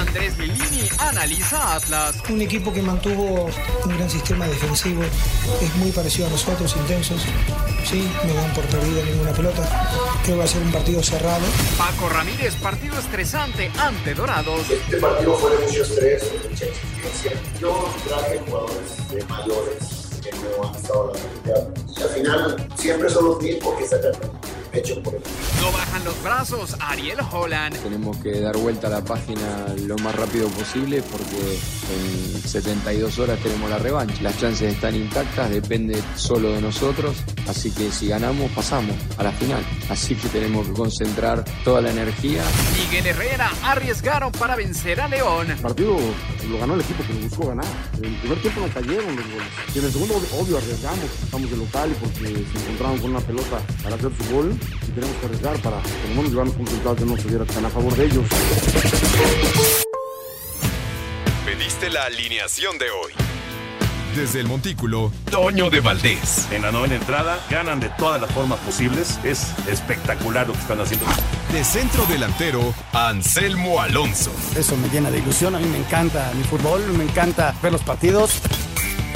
Andrés Lilini analiza Atlas. Un equipo que mantuvo un gran sistema defensivo, es muy parecido a nosotros, intensos. Sí, no dan por perdida ninguna pelota. Creo que va a ser un partido cerrado. Paco Ramírez, partido estresante ante Dorados. Este partido fue de mucho estrés, de mucha exigencia. Yo traje jugadores de mayores que no han estado en la Mundial. Y al final siempre son los mismos que sacan pecho por el No bajan los brazos Ariel Holland. Tenemos que dar vuelta a la página lo más rápido posible porque en 72 horas tenemos la revancha. Las chances están intactas, depende solo de nosotros, así que si ganamos pasamos a la final. Así que tenemos que concentrar toda la energía. Miguel Herrera arriesgaron para vencer a León. El partido lo ganó el equipo que nos buscó ganar. En el primer tiempo nos cayeron los goles. Y en el segundo, obvio, arriesgamos. Estamos de local y porque se encontraron con una pelota para hacer su gol. Y tenemos que arriesgar para por lo menos llevarnos un resultado que no se viera tan a favor de ellos. Pediste la alineación de hoy. Desde el Montículo, Toño de Valdés. En la novena entrada ganan de todas las formas posibles. Es espectacular lo que están haciendo. De centro delantero, Anselmo Alonso. Eso me llena de ilusión. A mí me encanta mi fútbol, me encanta ver los partidos.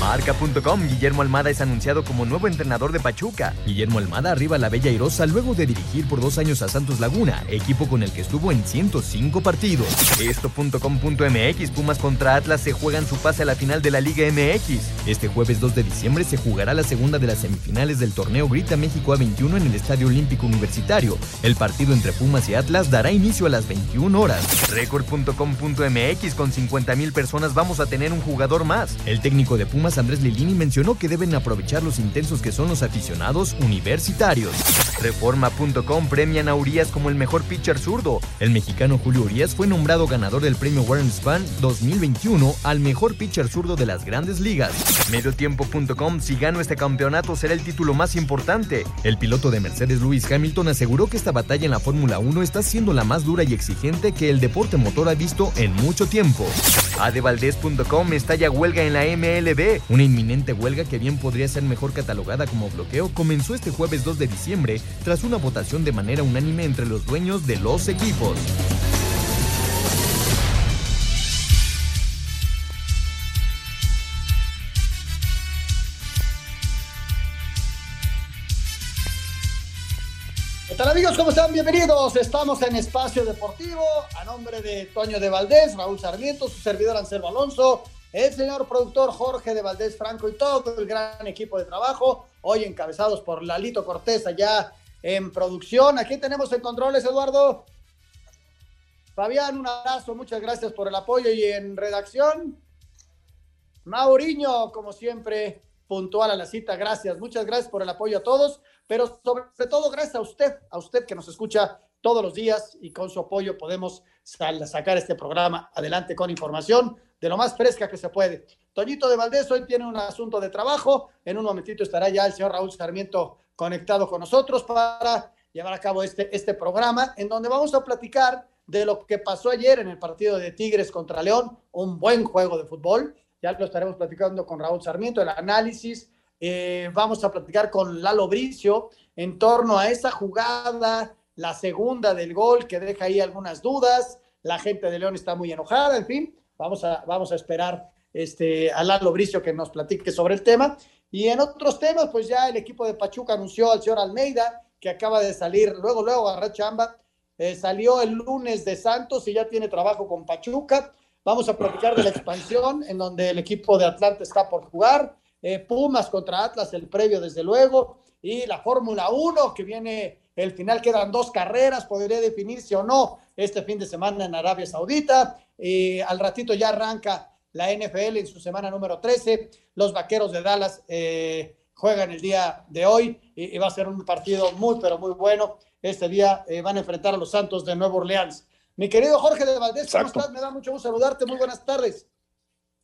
Marca.com, Guillermo Almada es anunciado como nuevo entrenador de Pachuca. Guillermo Almada arriba a la Bella Irosa luego de dirigir por dos años a Santos Laguna, equipo con el que estuvo en 105 partidos. Esto.com.mx, Pumas contra Atlas se juegan su pase a la final de la Liga MX. Este jueves 2 de diciembre se jugará la segunda de las semifinales del torneo Grita México A21 en el Estadio Olímpico Universitario. El partido entre Pumas y Atlas dará inicio a las 21 horas. Record.com.mx, con 50 mil personas vamos a tener un jugador más. El técnico de Pumas Andrés Lilini mencionó que deben aprovechar los intensos que son los aficionados universitarios. Reforma.com premian a Urias como el mejor pitcher zurdo. El mexicano Julio Urias fue nombrado ganador del premio Warren Span 2021 al mejor pitcher zurdo de las grandes ligas. Mediotiempo.com si gano este campeonato será el título más importante. El piloto de Mercedes Lewis Hamilton aseguró que esta batalla en la Fórmula 1 está siendo la más dura y exigente que el deporte motor ha visto en mucho tiempo. Adevaldez.com estalla huelga en la MLB. Una inminente huelga que bien podría ser mejor catalogada como bloqueo comenzó este jueves 2 de diciembre tras una votación de manera unánime entre los dueños de los equipos. Amigos? ¿Cómo están? Bienvenidos. Estamos en Espacio Deportivo a nombre de Toño de Valdés, Raúl Sarmiento, su servidor Anselmo Alonso, el señor productor Jorge de Valdés Franco y todo el gran equipo de trabajo, hoy encabezados por Lalito Cortés allá en producción. Aquí tenemos en controles, Eduardo. Fabián, un abrazo, muchas gracias por el apoyo y en redacción. Mauriño, como siempre, puntual a la cita, gracias, muchas gracias por el apoyo a todos, pero sobre todo gracias a usted, a usted que nos escucha todos los días y con su apoyo podemos sacar este programa adelante con información de lo más fresca que se puede. Toñito de Valdés hoy tiene un asunto de trabajo, en un momentito estará ya el señor Raúl Sarmiento conectado con nosotros para llevar a cabo este, este programa en donde vamos a platicar de lo que pasó ayer en el partido de Tigres contra León, un buen juego de fútbol, ya lo estaremos platicando con Raúl Sarmiento, el análisis, eh, vamos a platicar con Lalo Bricio en torno a esa jugada, la segunda del gol que deja ahí algunas dudas, la gente de León está muy enojada, en fin, vamos a, vamos a esperar este, a Lalo Bricio que nos platique sobre el tema. Y en otros temas, pues ya el equipo de Pachuca anunció al señor Almeida que acaba de salir, luego, luego agarró chamba, eh, salió el lunes de Santos y ya tiene trabajo con Pachuca. Vamos a platicar de la expansión, en donde el equipo de Atlanta está por jugar. Eh, Pumas contra Atlas, el previo desde luego, y la Fórmula 1 que viene el final, quedan dos carreras, podría definirse o no este fin de semana en Arabia Saudita, y al ratito ya arranca la NFL en su semana número 13, los Vaqueros de Dallas eh, juegan el día de hoy y, va a ser un partido muy, pero muy bueno. Este día eh, van a enfrentar a los Santos de Nueva Orleans. Mi querido Jorge de Valdés, ¿cómo estás? Me da mucho gusto saludarte. Muy buenas tardes.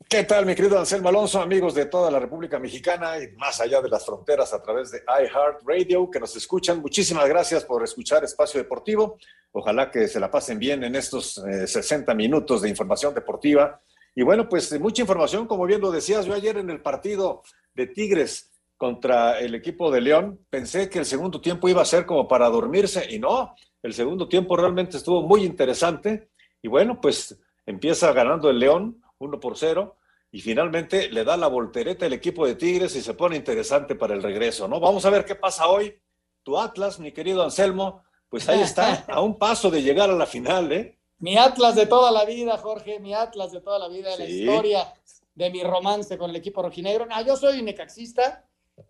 ¿Qué tal, mi querido Anselmo Alonso, amigos de toda la República Mexicana y más allá de las fronteras a través de iHeartRadio que nos escuchan? Muchísimas gracias por escuchar Espacio Deportivo. Ojalá que se la pasen bien en estos 60 eh, minutos de información deportiva. Y bueno, pues mucha información, como bien lo decías, yo ayer en el partido de Tigres contra el equipo de León, pensé que el segundo tiempo iba a ser como para dormirse y no, el segundo tiempo realmente estuvo muy interesante y bueno, pues empieza ganando el León 1 por 0 y finalmente le da la voltereta el equipo de Tigres y se pone interesante para el regreso, ¿no? Vamos a ver qué pasa hoy. Tu Atlas, mi querido Anselmo, pues ahí está, a un paso de llegar a la final, ¿eh? Mi Atlas de toda la vida, Jorge, mi Atlas de toda la vida, la historia de mi romance con el equipo rojinegro. No, yo soy necaxista,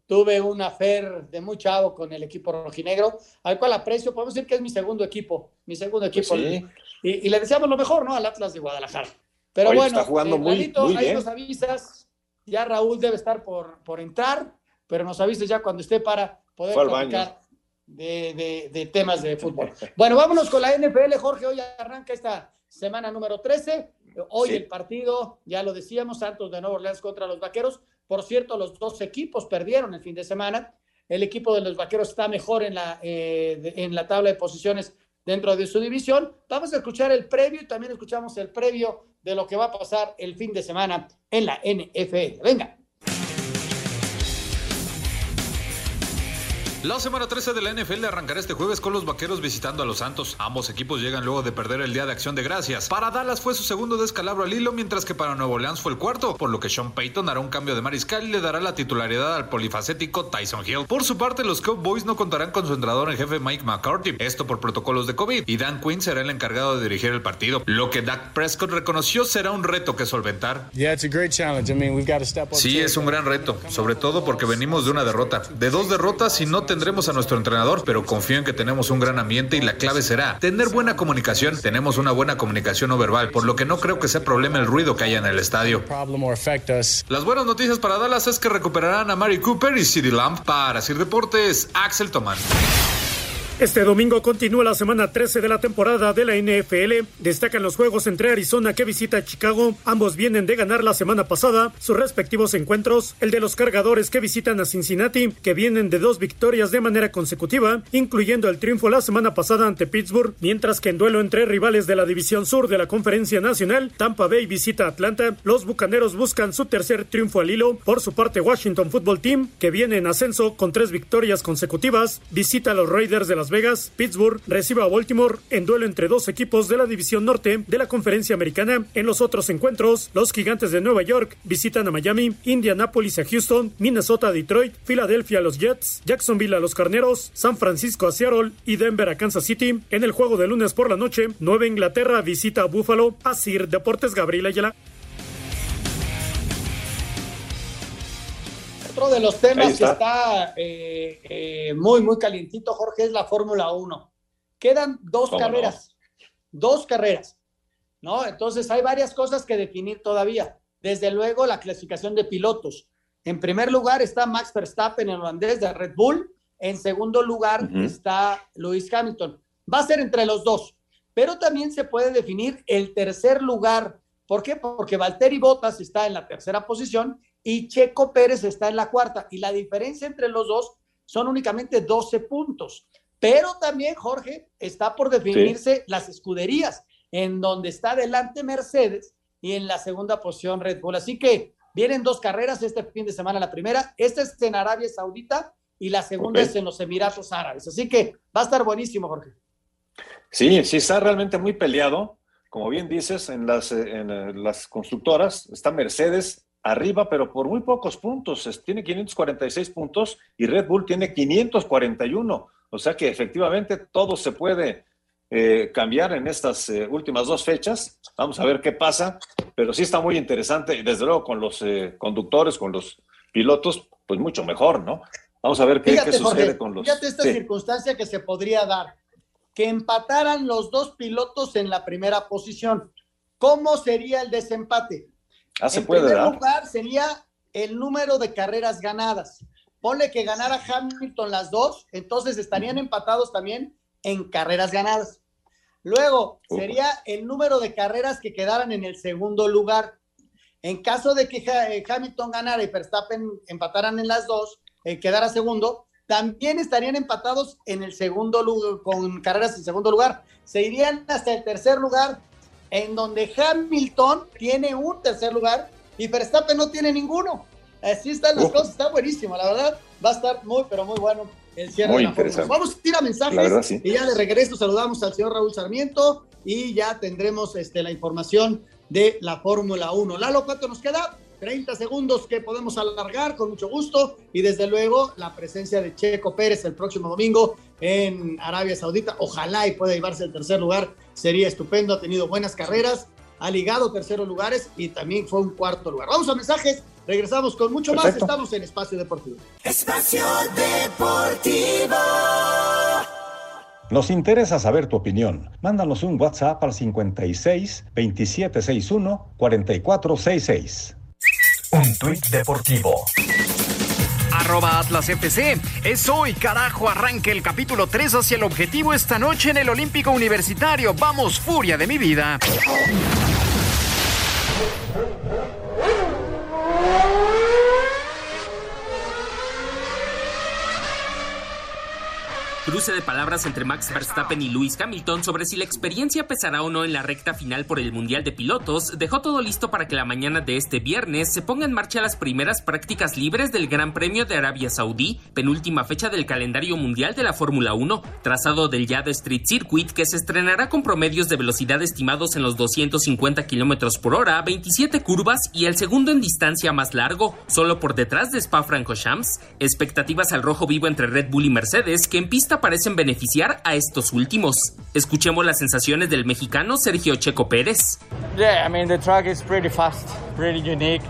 tuve un afer de muy chavo con el equipo rojinegro, al cual aprecio, podemos decir que es mi segundo equipo, mi segundo equipo. Pues y, le deseamos lo mejor, ¿no? Al Atlas de Guadalajara. Pero bueno, está jugando eh, muy, ahí nos avisas, ya Raúl debe estar por, por entrar, pero nos avises ya cuando esté para poder platicar de, de, temas de fútbol. Bueno, vámonos con la NFL, Jorge, hoy arranca esta semana número 13, hoy el partido, ya lo decíamos, Santos de Nueva Orleans contra los Vaqueros, por cierto, los dos equipos perdieron el fin de semana. El equipo de los Vaqueros está mejor en la, eh, en la tabla de posiciones dentro de su división. Vamos a escuchar el previo y también escuchamos el previo de lo que va a pasar el fin de semana en la NFL. Venga. La semana 13 de la NFL arrancará este jueves con los vaqueros visitando a los Santos. Ambos equipos llegan luego de perder el día de acción de gracias. Para Dallas fue su segundo descalabro al hilo, mientras que para Nuevo Orleans fue el cuarto, por lo que Sean Payton hará un cambio de mariscal y le dará la titularidad al polifacético Tyson Hill. Por su parte, los Cowboys no contarán con su entrenador en jefe Mike McCarthy, esto por protocolos de COVID, y Dan Quinn será el encargado de dirigir el partido. Lo que Dak Prescott reconoció será un reto que solventar. Sí, es un gran reto, sobre todo porque venimos de una derrota, de dos derrotas y no tendremos a nuestro entrenador pero confío en que tenemos un gran ambiente y la clave será tener buena comunicación. Tenemos una buena comunicación no verbal, por lo que no creo que sea problema el ruido que haya en el estadio. Las buenas noticias para Dallas es que recuperarán a Mary Cooper y City Lamp para Sir Deportes, Axel Tomán. Este domingo continúa la semana 13 de la temporada de la NFL. Destacan los juegos entre Arizona que visita Chicago. Ambos vienen de ganar la semana pasada sus respectivos encuentros. El de los cargadores que visitan a Cincinnati, que vienen de dos victorias de manera consecutiva, incluyendo el triunfo la semana pasada ante Pittsburgh. Mientras que en duelo entre rivales de la División Sur de la Conferencia Nacional, Tampa Bay visita Atlanta. Los bucaneros buscan su tercer triunfo al hilo. Por su parte, Washington Football Team, que viene en ascenso con tres victorias consecutivas, visita a los Raiders de las Vegas, Pittsburgh recibe a Baltimore en duelo entre dos equipos de la División Norte de la Conferencia Americana. En los otros encuentros, los Gigantes de Nueva York visitan a Miami, Indianapolis a Houston, Minnesota a Detroit, Filadelfia a los Jets, Jacksonville a los Carneros, San Francisco a Seattle y Denver a Kansas City. En el juego de lunes por la noche, Nueva Inglaterra visita a Buffalo, a Sir Deportes Gabriel Ayala. Otro de los temas que está eh, eh, muy, muy calientito, Jorge, es la Fórmula 1. Quedan dos carreras, dos carreras, ¿no? Entonces hay varias cosas que definir todavía. Desde luego, la clasificación de pilotos. En primer lugar está Max Verstappen, el holandés de Red Bull. En segundo lugar está Lewis Hamilton. Va a ser entre los dos, pero también se puede definir el tercer lugar. ¿Por qué? Porque Valtteri Bottas está en la tercera posición y Checo Pérez está en la cuarta. Y la diferencia entre los dos son únicamente 12 puntos. Pero también, Jorge, está por definirse las escuderías, en donde está delante Mercedes y en la segunda posición Red Bull. Así que vienen dos carreras este fin de semana. La primera, esta es en Arabia Saudita y la segunda es en los Emiratos Árabes. Así que va a estar buenísimo, Jorge. Sí, sí, está realmente muy peleado. Como bien dices, en las, en eh, las constructoras está Mercedes, arriba, pero por muy pocos puntos. Tiene 546 puntos y Red Bull tiene 541. O sea que efectivamente todo se puede eh, cambiar en estas eh, últimas dos fechas. Vamos a ver qué pasa, pero sí está muy interesante, desde luego con los eh, conductores, con los pilotos, pues mucho mejor, ¿no? Vamos a ver qué, qué sucede con los. Fíjate esta circunstancia que se podría dar: que empataran los dos pilotos en la primera posición. ¿Cómo sería el desempate? Ah, se en puede primer lugar sería el número de carreras ganadas. Ponle que ganara Hamilton las dos, entonces estarían empatados también en carreras ganadas. Luego sería el número de carreras que quedaran en el segundo lugar. En caso de que eh, Hamilton ganara y Verstappen empataran en las dos, eh, quedara segundo, también estarían empatados en el segundo lugar, con carreras en segundo lugar. Se irían hasta el tercer lugar, en donde Hamilton tiene un tercer lugar y Verstappen no tiene ninguno. Así están las cosas, está buenísimo, la verdad. Va a estar muy, pero muy bueno el cierre muy de la interesante. Vamos a ir a mensajes y ya de regreso saludamos al señor Raúl Sarmiento y ya tendremos este, la información de la Fórmula 1. Lalo, ¿cuánto nos queda? 30 segundos que podemos alargar con mucho gusto y desde luego la presencia de Checo Pérez el próximo domingo en Arabia Saudita. Ojalá y pueda llevarse el tercer lugar, sería estupendo, ha tenido buenas carreras, ha ligado terceros lugares y también fue un cuarto lugar. Vamos a mensajes, regresamos con mucho más, estamos en Espacio Deportivo. Espacio Deportivo. Nos interesa saber tu opinión. Mándanos un WhatsApp al 56 2761 4466. Un tuit deportivo. Arroba Atlas FC. Es hoy, carajo, arranque el capítulo 3 hacia el objetivo esta noche en el Olímpico Universitario. Vamos, furia de mi vida. Cruce de palabras entre Max Verstappen y Lewis Hamilton sobre si la experiencia pesará o no en la recta final por el Mundial de Pilotos dejó todo listo para que la mañana de este viernes se ponga en marcha las primeras prácticas libres del Gran Premio de Arabia Saudí, penúltima fecha del calendario mundial de la Fórmula 1, trazado del Yad Street Circuit que se estrenará con promedios de velocidad estimados en los 250 km por hora, 27 curvas y el segundo en distancia más largo, solo por detrás de Spa-Francorchamps. Expectativas al rojo vivo entre Red Bull y Mercedes que en pista parecen beneficiar a estos últimos. Escuchemos las sensaciones del mexicano Sergio Checo Pérez. Yeah, I mean the track is pretty fast, pretty unique.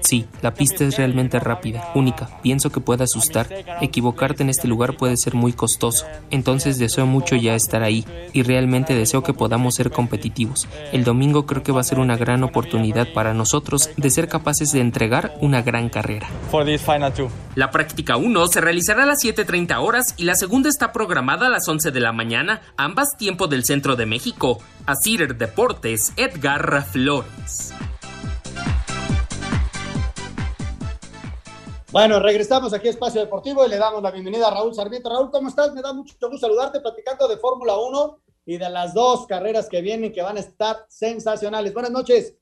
Sí, la pista es realmente rápida, única. Pienso que puede asustar. Equivocarte en este lugar puede ser muy costoso. Entonces deseo mucho ya estar ahí y realmente deseo que podamos ser competitivos. El domingo creo que va a ser una gran oportunidad para nosotros de ser capaces de entregar una gran carrera. La práctica 1 se realizará a las 7.30 horas y la segunda está programada a las 11 de la mañana, ambas tiempo del centro de México. Asir Deportes, Edgar Flores. Bueno, regresamos aquí a Espacio Deportivo y le damos la bienvenida a Raúl Sarmiento. Raúl, ¿cómo estás? Me da mucho gusto saludarte platicando de Fórmula 1 y de las dos carreras que vienen que van a estar sensacionales. Buenas noches.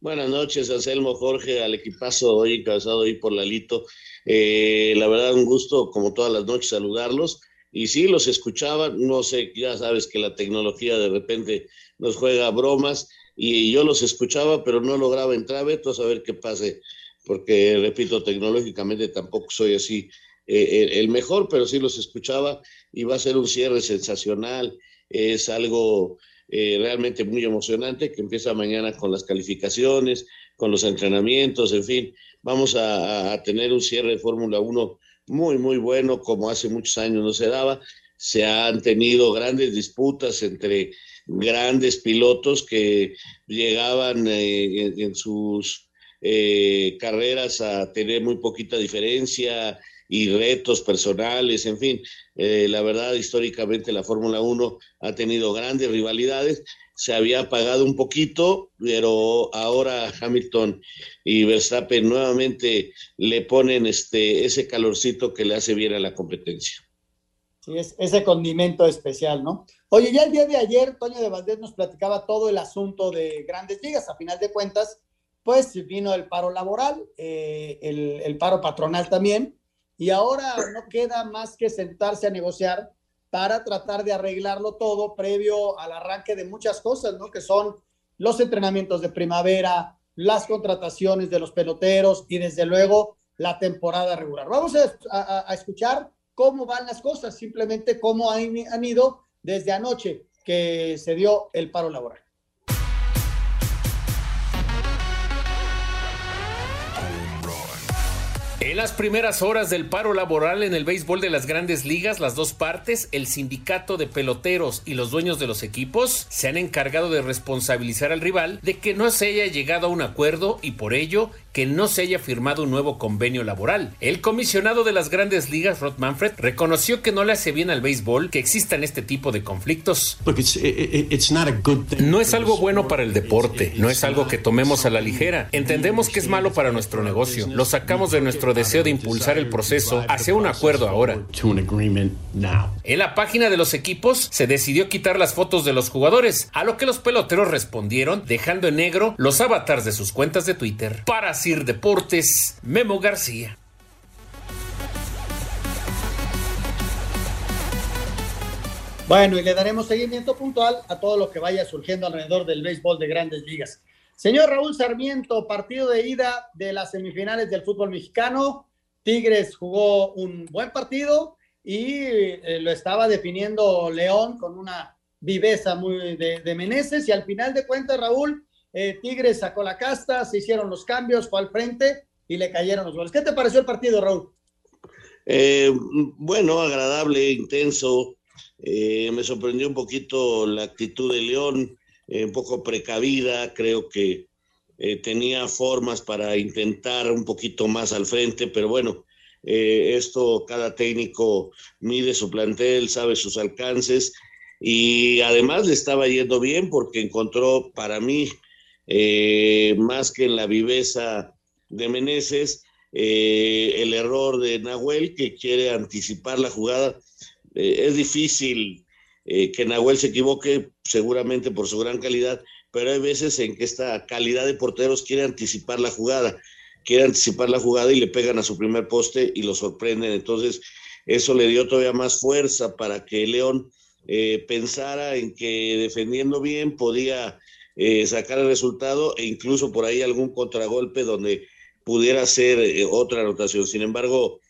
Buenas noches, Anselmo, Jorge, al equipazo hoy encabezado hoy por Lalito. Eh, la verdad, un gusto, como todas las noches, saludarlos. Y sí, los escuchaba, no sé, ya sabes que la tecnología de repente nos juega bromas y yo los escuchaba, pero no lograba entrar, Veto a saber qué pase porque, repito, tecnológicamente tampoco soy así eh, el mejor, pero sí los escuchaba y va a ser un cierre sensacional. Es algo eh, realmente muy emocionante que empieza mañana con las calificaciones, con los entrenamientos, en fin, vamos a, tener un cierre de Fórmula 1 muy, muy bueno, como hace muchos años no se daba. Se han tenido grandes disputas entre grandes pilotos que llegaban eh, en, sus eh, carreras a tener muy poquita diferencia y retos personales, en fin, eh, la verdad históricamente la Fórmula 1 ha tenido grandes rivalidades, se había apagado un poquito, pero ahora Hamilton y Verstappen nuevamente le ponen este, ese calorcito que le hace bien a la competencia. Sí, es ese condimento especial, ¿no? Oye, ya el día de ayer, Toño de Valdés nos platicaba todo el asunto de grandes ligas. A final de cuentas, pues vino el paro laboral, eh, el, paro patronal también, y ahora no queda más que sentarse a negociar para tratar de arreglarlo todo previo al arranque de muchas cosas, ¿no? Que son los entrenamientos de primavera, las contrataciones de los peloteros y desde luego la temporada regular. Vamos a, escuchar cómo van las cosas, simplemente cómo han ido desde anoche que se dio el paro laboral. En las primeras horas del paro laboral en el béisbol de las grandes ligas, las dos partes, el sindicato de peloteros y los dueños de los equipos, se han encargado de responsabilizar al rival de que no se haya llegado a un acuerdo y por ello que no se haya firmado un nuevo convenio laboral. El comisionado de las grandes ligas, Rod Manfred, reconoció que no le hace bien al béisbol que existan este tipo de conflictos. No es algo bueno para el deporte, no es algo que tomemos a la ligera. Entendemos que es malo para nuestro negocio. Lo sacamos de nuestro deseo de impulsar el proceso hacia un acuerdo ahora. En la página de los equipos se decidió quitar las fotos de los jugadores, a lo que los peloteros respondieron dejando en negro los avatars de sus cuentas de Twitter. Para Sir Deportes, Memo García. Bueno, y le daremos seguimiento puntual a todo lo que vaya surgiendo alrededor del béisbol de grandes ligas. Señor Raúl Sarmiento, partido de ida de las semifinales del fútbol mexicano. Tigres jugó un buen partido y eh, lo estaba definiendo León con una viveza muy de, de Meneses y al final de cuentas, Raúl, eh, Tigres sacó la casta, se hicieron los cambios, fue al frente y le cayeron los goles. ¿Qué te pareció el partido, Raúl? Eh, bueno, agradable, intenso. Eh, me sorprendió un poquito la actitud de León, un poco precavida. Creo que tenía formas para intentar un poquito más al frente, pero bueno, esto cada técnico mide su plantel, sabe sus alcances y además le estaba yendo bien porque encontró para mí eh, más que en la viveza de Meneses, eh, el error de Nahuel que quiere anticipar la jugada. Eh, es difícil que Nahuel se equivoque, seguramente por su gran calidad, pero hay veces en que esta calidad de porteros quiere anticipar la jugada, quiere anticipar la jugada y le pegan a su primer poste y lo sorprenden. Entonces, eso le dio todavía más fuerza para que León pensara en que defendiendo bien podía eh, sacar el resultado e incluso por ahí algún contragolpe donde pudiera ser eh, otra anotación. Sin embargo,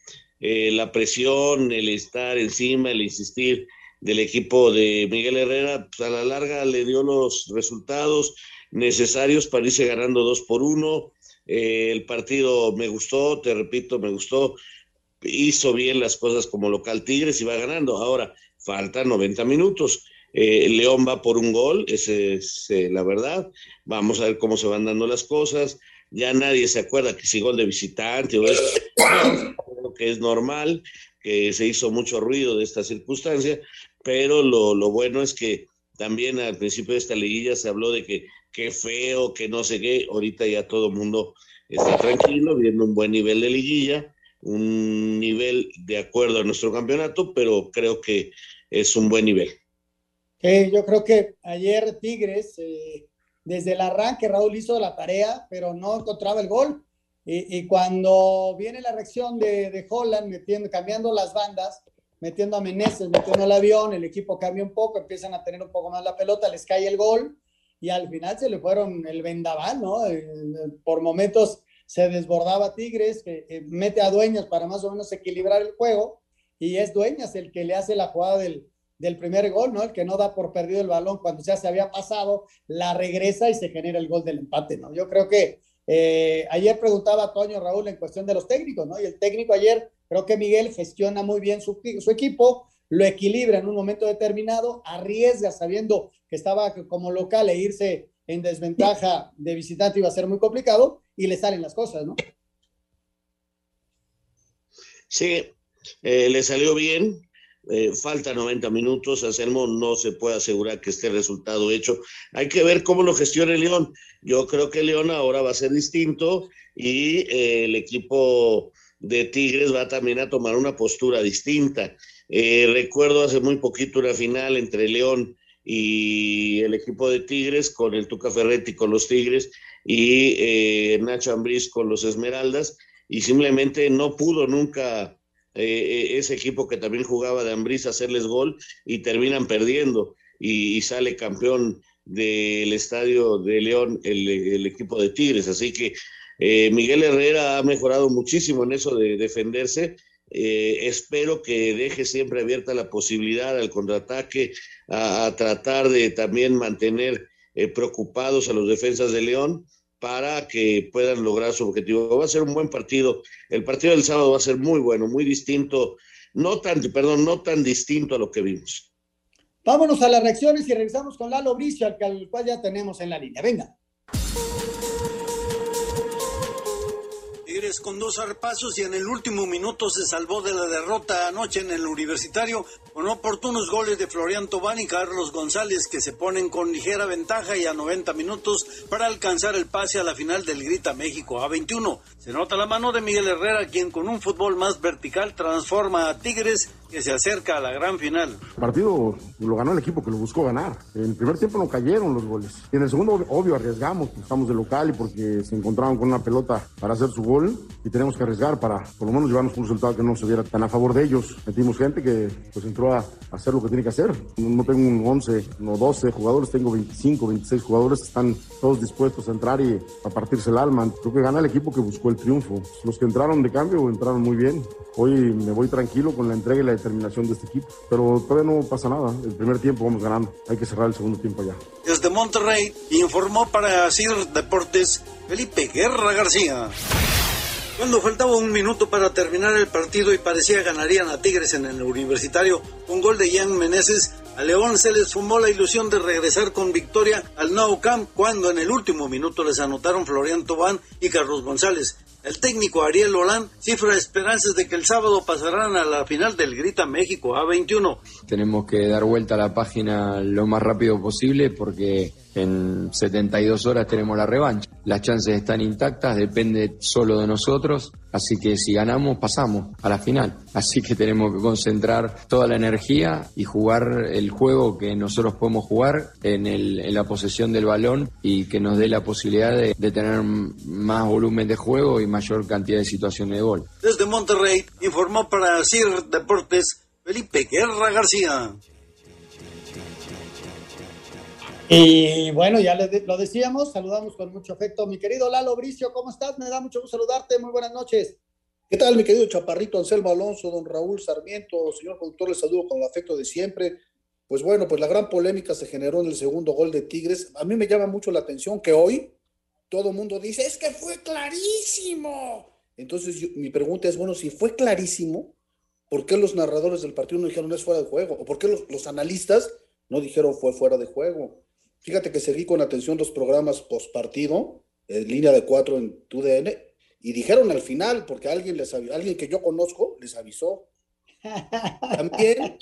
eh, la presión, el estar encima, el insistir del equipo de Miguel Herrera, pues, a la larga le dio los resultados necesarios para irse ganando dos por uno. el partido me gustó, te repito, me gustó. Hizo bien las cosas como local Tigres y va ganando. Ahora, faltan 90 minutos. Eh, León va por un gol, esa es eh, la verdad. Vamos a ver cómo se van dando las cosas. Ya nadie se acuerda que si gol de visitante o es que es normal, que se hizo mucho ruido de esta circunstancia, pero lo, lo bueno es que también al principio de esta liguilla se habló de que qué feo, que no sé qué. Ahorita ya todo el mundo está tranquilo, viendo un buen nivel de liguilla, un nivel de acuerdo a nuestro campeonato, pero creo que es un buen nivel yo creo que ayer Tigres, eh, desde el arranque, Raúl hizo la tarea, pero no encontraba el gol. Y, cuando viene la reacción de, Holland, metiendo, cambiando las bandas, metiendo a Meneses, metiendo el avión, el equipo cambia un poco, empiezan a tener un poco más la pelota, les cae el gol y al final se le fueron el vendaval, ¿no? Eh, por momentos se desbordaba Tigres, mete a Dueñas para más o menos equilibrar el juego y es Dueñas el que le hace la jugada del, del primer gol, ¿no? El que no da por perdido el balón cuando ya se había pasado, la regresa y se genera el gol del empate, ¿no? Yo creo que eh, ayer preguntaba a Toño Raúl en cuestión de los técnicos, ¿no? Y el técnico ayer, creo que Miguel gestiona muy bien su, equipo, lo equilibra en un momento determinado, arriesga sabiendo que estaba como local e irse en desventaja de visitante iba a ser muy complicado y le salen las cosas, ¿no? Sí, eh, le salió bien, eh, falta 90 minutos, Anselmo no se puede asegurar que esté resultado hecho. Hay que ver cómo lo gestiona el León. Yo creo que León ahora va a ser distinto y eh, el equipo de Tigres va también a tomar una postura distinta. Eh, recuerdo hace muy poquito una final entre León y el equipo de Tigres con el Tuca Ferretti con los Tigres y Nacho Ambriz con los Esmeraldas y simplemente no pudo nunca eh, ese equipo que también jugaba de Ambriz hacerles gol y terminan perdiendo y, sale campeón del estadio de León el, equipo de Tigres. Así que eh, Miguel Herrera ha mejorado muchísimo en eso de defenderse. Eh, espero que deje siempre abierta la posibilidad al contraataque, a, tratar de también mantener preocupados a los defensas de León para que puedan lograr su objetivo. Va a ser un buen partido. El partido del sábado va a ser muy bueno, muy distinto, no tan, perdón, no tan distinto a lo que vimos. Vámonos a las reacciones y regresamos con Lalo Bricio, al cual ya tenemos en la línea. Venga. Con dos arpasos y en el último minuto se salvó de la derrota anoche en el universitario con oportunos goles de Florian Tobán y Carlos González que se ponen con ligera ventaja y a 90 minutos para alcanzar el pase a la final del Grita México a 21. Se nota la mano de Miguel Herrera quien con un fútbol más vertical transforma a Tigres que se acerca a la gran final. El partido lo ganó el equipo que lo buscó ganar. En el primer tiempo no cayeron los goles. Y en el segundo, obvio, arriesgamos. Estamos de local y porque se encontraron con una pelota para hacer su gol y tenemos que arriesgar para por lo menos llevarnos un resultado que no se viera tan a favor de ellos. Metimos gente que pues entró a hacer lo que tiene que hacer. No tengo un 11, no 12 jugadores, tengo 25, 26 jugadores. Están todos dispuestos a entrar y a partirse el alma. Creo que gana el equipo que buscó el triunfo. Los que entraron de cambio entraron muy bien. Hoy me voy tranquilo con la entrega y la determinación de este equipo. Pero todavía no pasa nada. El primer tiempo vamos ganando. Hay que cerrar el segundo tiempo ya. Desde Monterrey informó para CIR Deportes Felipe Guerra García. Cuando faltaba un minuto para terminar el partido y parecía ganarían a Tigres en el universitario, un gol de Ian Meneses, a León se les fumó la ilusión de regresar con victoria al Nou Camp cuando en el último minuto les anotaron Florian Tobán y Carlos González. El técnico Ariel Holán cifra esperanzas de que el sábado pasarán a la final del Grita México A21. Tenemos que dar vuelta a la página lo más rápido posible porque en 72 horas tenemos la revancha. Las chances están intactas, depende solo de nosotros, así que si ganamos pasamos a la final. Así que tenemos que concentrar toda la energía y jugar el juego que nosotros podemos jugar en, el, en la posesión del balón y que nos dé la posibilidad de, de tener más volumen de juego y mayor cantidad de situaciones de gol. Desde Monterrey informó para CIR Deportes Felipe Guerra García. Y bueno, ya lo decíamos, saludamos con mucho afecto. Mi querido Lalo Bricio, ¿cómo estás? Me da mucho gusto saludarte, muy buenas noches. ¿Qué tal, mi querido Chaparrito Anselmo Alonso, don Raúl Sarmiento, señor conductor, les saludo con el afecto de siempre. Pues bueno, pues la gran polémica se generó en el segundo gol de Tigres. A mí me llama mucho la atención que hoy todo mundo dice, es que fue clarísimo. Entonces mi pregunta es, bueno, si fue clarísimo, ¿por qué los narradores del partido no dijeron es fuera de juego? ¿O por qué los, los analistas no dijeron fue fuera de juego? Fíjate que seguí con atención los programas post partido, en línea de cuatro en TUDN, y dijeron al final, porque alguien, les alguien que yo conozco les avisó. También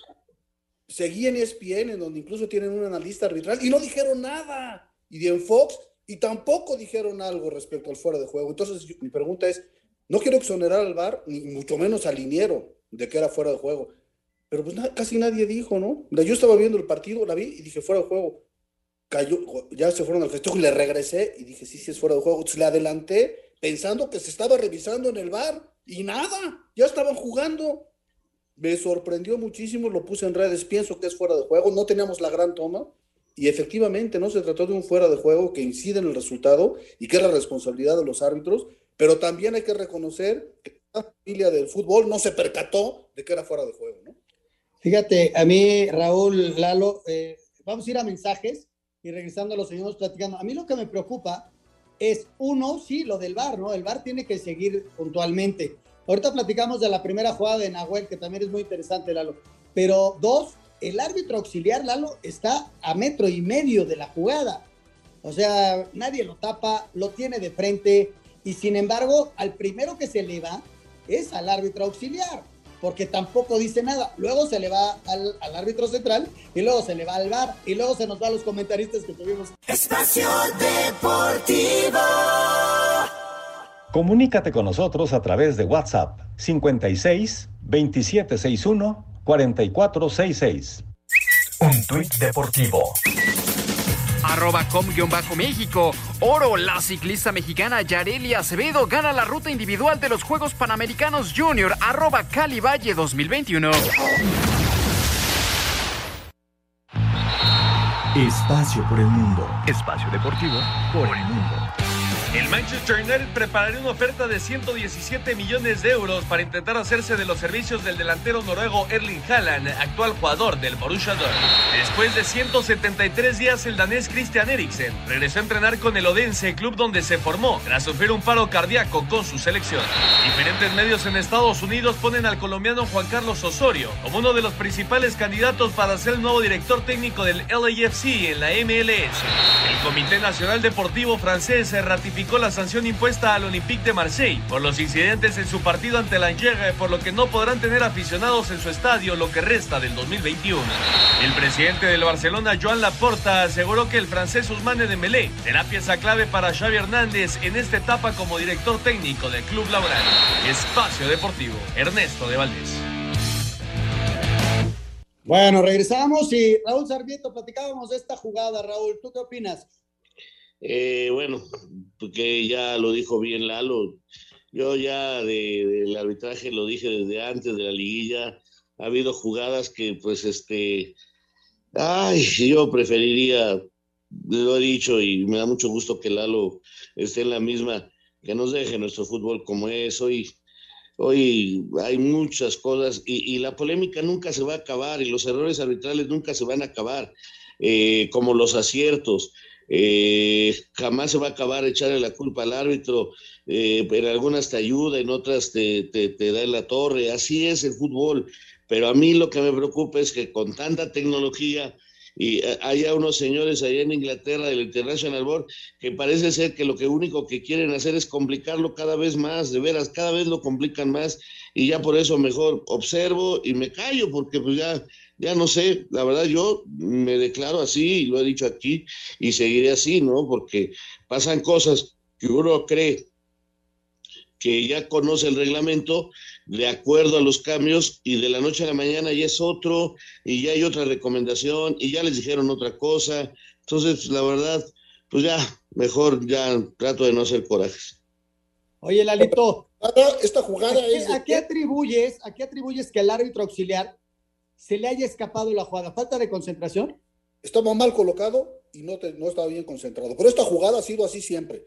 seguí en ESPN, en donde incluso tienen un analista arbitral, y no dijeron nada. Y en Fox, y tampoco dijeron algo respecto al fuera de juego. Entonces, mi pregunta es, no quiero exonerar al VAR, ni mucho menos al liniero, de que era fuera de juego. Pero pues casi nadie dijo, ¿no? Yo estaba viendo el partido, la vi y dije fuera de juego cayó, ya se fueron al festejo y le regresé y dije, sí, sí es fuera de juego. Entonces le adelanté pensando que se estaba revisando en el bar y nada, ya estaban jugando. Me sorprendió muchísimo, lo puse en redes, pienso que es fuera de juego, no teníamos la gran toma y efectivamente no se trató de un fuera de juego que incide en el resultado y que es la responsabilidad de los árbitros, pero también hay que reconocer que la familia del fútbol no se percató de que era fuera de juego. Fíjate, a mí, Raúl, Lalo, eh, vamos a ir a mensajes y regresando lo seguimos platicando. A mí lo que me preocupa es, uno, sí, lo del VAR, ¿no? El VAR tiene que seguir puntualmente. Ahorita platicamos de la primera jugada de Nahuel, que también es muy interesante, Lalo. Pero dos, el árbitro auxiliar, Lalo, está a metro y medio de la jugada. O sea, nadie lo tapa, lo tiene de frente y sin embargo, al primero que se le va es al árbitro auxiliar porque tampoco dice nada. Luego se le va al, árbitro central y luego se le va al bar y luego se nos va a los comentaristas que tuvimos. Espacio Deportivo. Comunícate con nosotros a través de WhatsApp 56 2761 4466. Un tuit deportivo arroba com-méxico. Oro, la ciclista mexicana Yareli Acevedo gana la ruta individual de los Juegos Panamericanos Junior, arroba Cali Valle 2021. Espacio por el mundo. Espacio deportivo por el mundo. El Manchester United prepararía una oferta de 117 millones de euros para intentar hacerse de los servicios del delantero noruego Erling Haaland, actual jugador del Borussia Dortmund. Después de 173 días, el danés Christian Eriksen regresó a entrenar con el Odense, club donde se formó, tras sufrir un paro cardíaco con su selección. Diferentes medios en Estados Unidos ponen al colombiano Juan Carlos Osorio como uno de los principales candidatos para ser el nuevo director técnico del LAFC en la MLS. El Comité Nacional Deportivo francés se la sanción impuesta al Olympique de Marseille por los incidentes en su partido ante la Angers, por lo que no podrán tener aficionados en su estadio lo que resta del 2021. El presidente del Barcelona, Joan Laporta, aseguró que el francés Ousmane Dembélé será pieza clave para Xavi Hernández en esta etapa como director técnico del Club Laboral. Espacio Deportivo, Ernesto de Valdés. Bueno, regresamos y Raúl Sarmiento, platicábamos de esta jugada, Raúl, ¿tú qué opinas? Eh, bueno, porque ya lo dijo bien Lalo. Yo ya del arbitraje lo dije desde antes de la liguilla. Ha habido jugadas que, pues, este, ay, yo preferiría, lo he dicho y me da mucho gusto que Lalo esté en la misma, que nos deje nuestro fútbol como es. Hoy, hoy hay muchas cosas y, la polémica nunca se va a acabar y los errores arbitrales nunca se van a acabar, eh, como los aciertos. Eh, jamás se va a acabar echarle la culpa al árbitro, eh, en algunas te ayuda, en otras te, da en la torre, así es el fútbol, pero a mí lo que me preocupa es que con tanta tecnología y eh, haya unos señores allá en Inglaterra del International Board que parece ser que lo que único que quieren hacer es complicarlo cada vez más, de veras, cada vez lo complican más y ya por eso mejor observo y me callo porque pues ya ya no sé, la verdad yo me declaro así y lo he dicho aquí y seguiré así, ¿no? Porque pasan cosas que uno cree que ya conoce el reglamento de acuerdo a los cambios y de la noche a la mañana ya es otro y ya hay otra recomendación y ya les dijeron otra cosa. Entonces, la verdad, pues ya, mejor ya trato de no hacer corajes. Oye, Lalito, esta jugada es... ¿A qué atribuyes, a qué atribuyes que el árbitro auxiliar se le haya escapado la jugada? ¿Falta de concentración? Estaba mal colocado y no, no estaba bien concentrado. Pero esta jugada ha sido así siempre.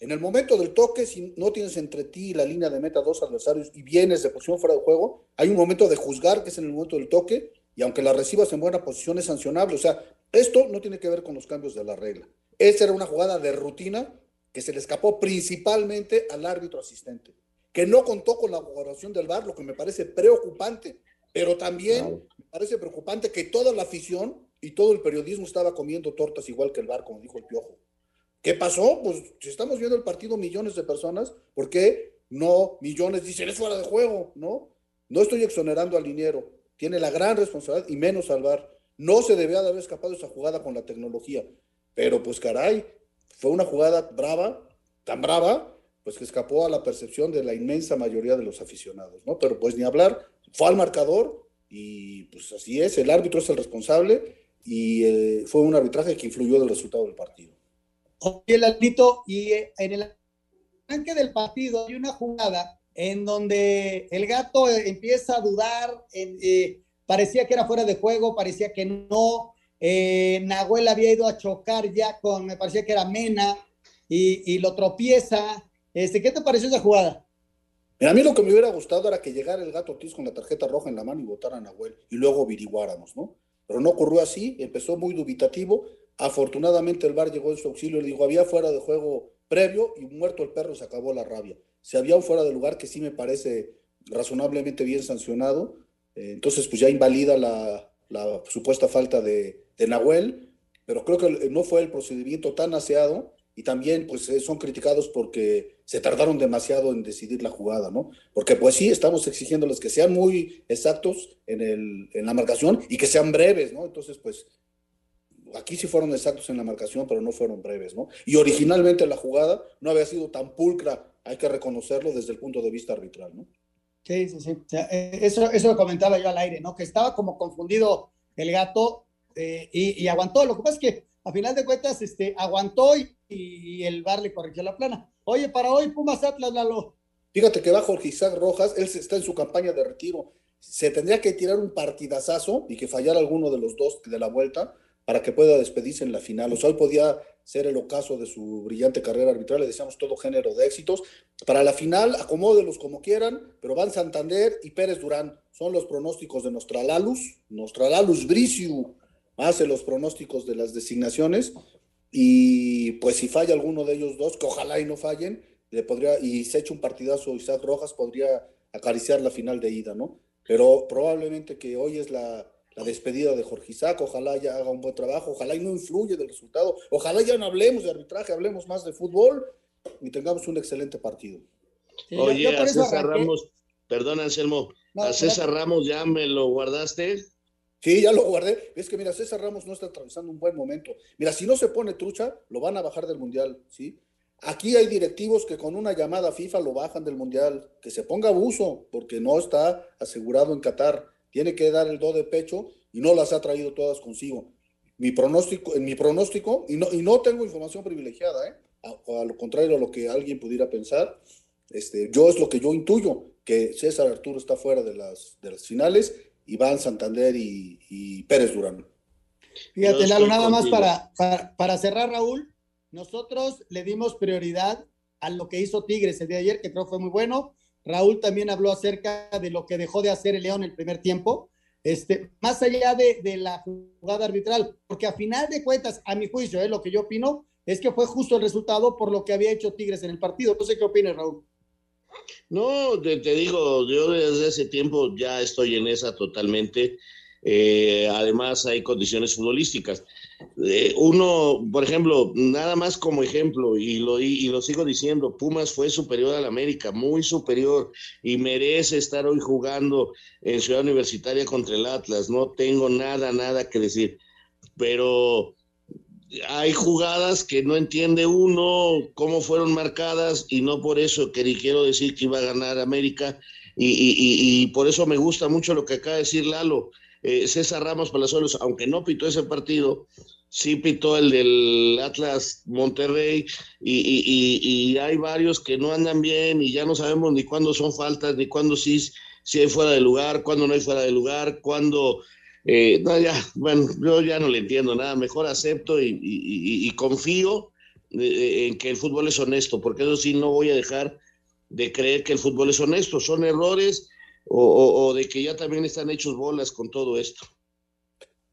En el momento del toque, si no tienes entre ti la línea de meta dos adversarios y vienes de posición fuera de juego, hay un momento de juzgar que es en el momento del toque y aunque la recibas en buena posición es sancionable. O sea, esto no tiene que ver con los cambios de la regla. Esa era una jugada de rutina que se le escapó principalmente al árbitro asistente, que no contó con la colaboración del VAR, lo que me parece preocupante, pero también me parece preocupante que toda la afición y todo el periodismo estaba comiendo tortas igual que el VAR, como dijo el Piojo. ¿Qué pasó? Pues si estamos viendo el partido millones de personas, ¿por qué no millones dicen es fuera de juego? No, no estoy exonerando al liniero, tiene la gran responsabilidad y menos salvar. No se debía de haber escapado esa jugada con la tecnología, pero pues caray, fue una jugada brava, tan brava, pues que escapó a la percepción de la inmensa mayoría de los aficionados, ¿no? Pero pues ni hablar, fue al marcador y pues así es, el árbitro es el responsable y eh, fue un arbitraje que influyó en el resultado del partido. Oye, Lalito, y eh, en el arranque del partido hay una jugada en donde el gato eh, empieza a dudar, parecía que era fuera de juego, parecía que no, Nahuel había ido a chocar ya con, me parecía que era Mena, y, lo tropieza. Este, ¿Qué te pareció esa jugada? a mí lo que me hubiera gustado era que llegara el gato Ortiz con la tarjeta roja en la mano y votara a Nahuel y luego averiguáramos, ¿no? Pero no ocurrió así, empezó muy dubitativo. Afortunadamente el VAR llegó en su auxilio y le dijo, había fuera de juego previo y muerto el perro se acabó la rabia. Si había un fuera de lugar que sí me parece razonablemente bien sancionado, eh, entonces pues ya invalida la, supuesta falta de, de, Nahuel, pero creo que no fue el procedimiento tan aseado y también pues eh, son criticados porque se tardaron demasiado en decidir la jugada, ¿no? Porque pues sí, estamos exigiéndoles que sean muy exactos en, el, en la marcación y que sean breves, ¿no? Entonces pues aquí sí fueron exactos en la marcación, pero no fueron breves, ¿no? Y originalmente la jugada no había sido tan pulcra, hay que reconocerlo desde el punto de vista arbitral, ¿no? Sí, sí, sí. Eh, eso, eso lo comentaba yo al aire, ¿no? Que estaba como confundido el gato eh, y, aguantó. Lo que pasa es que a final de cuentas este, aguantó y, y el bar le corrigió la plana. Oye, para hoy Pumas Atlas, Lalo. Fíjate que va Jorge Isaac Rojas, él está en su campaña de retiro. Se tendría que tirar un partidazazo y que fallara alguno de los dos de la vuelta para que pueda despedirse en la final. O sea, hoy podía ser el ocaso de su brillante carrera arbitral. Le deseamos todo género de éxitos. Para la final, acomódelos como quieran, pero van Santander y Pérez Durán. Son los pronósticos de Nostralalus. Nostralalus Briciu hace los pronósticos de las designaciones. Y pues si falla alguno de ellos dos, que ojalá y no fallen, le podría, y se echa un partidazo Isaac Rojas, podría acariciar la final de ida, ¿no? Pero probablemente que hoy es la, la despedida de Jorge Isaac, ojalá ya haga un buen trabajo, ojalá y no influye del resultado, ojalá ya no hablemos de arbitraje, hablemos más de fútbol y tengamos un excelente partido. Oye, a César Ramos, perdón Anselmo, a César Ramos ya me lo guardaste. Sí, ya lo guardé. Es que mira, César Ramos no está atravesando un buen momento. Mira, si no se pone trucha, lo van a bajar del Mundial, ¿sí? Aquí hay directivos que con una llamada FIFA lo bajan del Mundial. Que se ponga abuso, porque no está asegurado en Qatar tiene que dar el do de pecho y no las ha traído todas consigo. Mi pronóstico, en mi pronóstico, y no, y no tengo información privilegiada, ¿eh? a, lo contrario a lo que alguien pudiera pensar, este, yo es lo que yo intuyo, que César Arturo está fuera de las, de las finales, Iván Santander y, Pérez Durán. Fíjate, Lalo, nada más para, para, para cerrar, Raúl, nosotros le dimos prioridad a lo que hizo Tigres el día de ayer, que creo fue muy bueno, Raúl también habló acerca de lo que dejó de hacer el León el primer tiempo, este, más allá de, la jugada arbitral, porque a final de cuentas, a mi juicio, es eh, lo que yo opino, es que fue justo el resultado por lo que había hecho Tigres en el partido. No sé qué opinas, Raúl. No, te, digo, yo desde ese tiempo ya estoy en esa totalmente. Eh, además, hay condiciones futbolísticas. Eh, uno, por ejemplo, nada más como ejemplo, y lo, y, lo sigo diciendo, Pumas fue superior al América, muy superior, y merece estar hoy jugando en Ciudad Universitaria contra el Atlas. No tengo nada, nada que decir. Pero hay jugadas que no entiende uno cómo fueron marcadas y no por eso que ni quiero decir que iba a ganar América y, y, y, por eso me gusta mucho lo que acaba de decir Lalo. Eh, César Ramos Palazuelos, aunque no pitó ese partido, sí pitó el del Atlas Monterrey y, hay varios que no andan bien y ya no sabemos ni cuándo son faltas, ni cuándo sí, sí hay fuera de lugar, cuándo no hay fuera de lugar, cuándo... Eh, no, ya, bueno, yo ya no le entiendo nada, mejor acepto y, confío eh, en que el fútbol es honesto, porque eso sí no voy a dejar de creer que el fútbol es honesto, son errores o, de que ya también están hechos bolas con todo esto.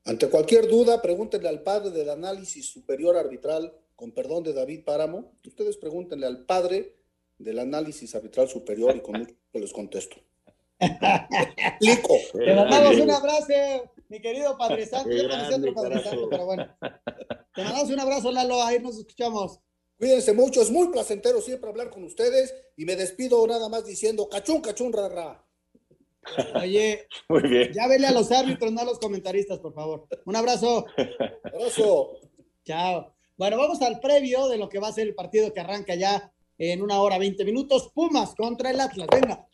Ante cualquier duda, pregúntenle al padre del análisis superior arbitral, con perdón de David Páramo, ustedes pregúntenle al padre del análisis arbitral superior y con mucho les contesto. Explico. Te mandamos un abrazo, mi querido Padre Santo. Yo Padre Santo, pero bueno. Te mandamos un abrazo, Lalo, ahí nos escuchamos. Cuídense mucho, es muy placentero siempre hablar con ustedes y me despido nada más diciendo cachún, cachún, rara. Oye, ya vele a los árbitros, no a los comentaristas, por favor. Un abrazo. Abrazo. Chao. Bueno, vamos al previo de lo que va a ser el partido que arranca ya en una hora 20 minutos. Pumas contra el Atlas. Venga.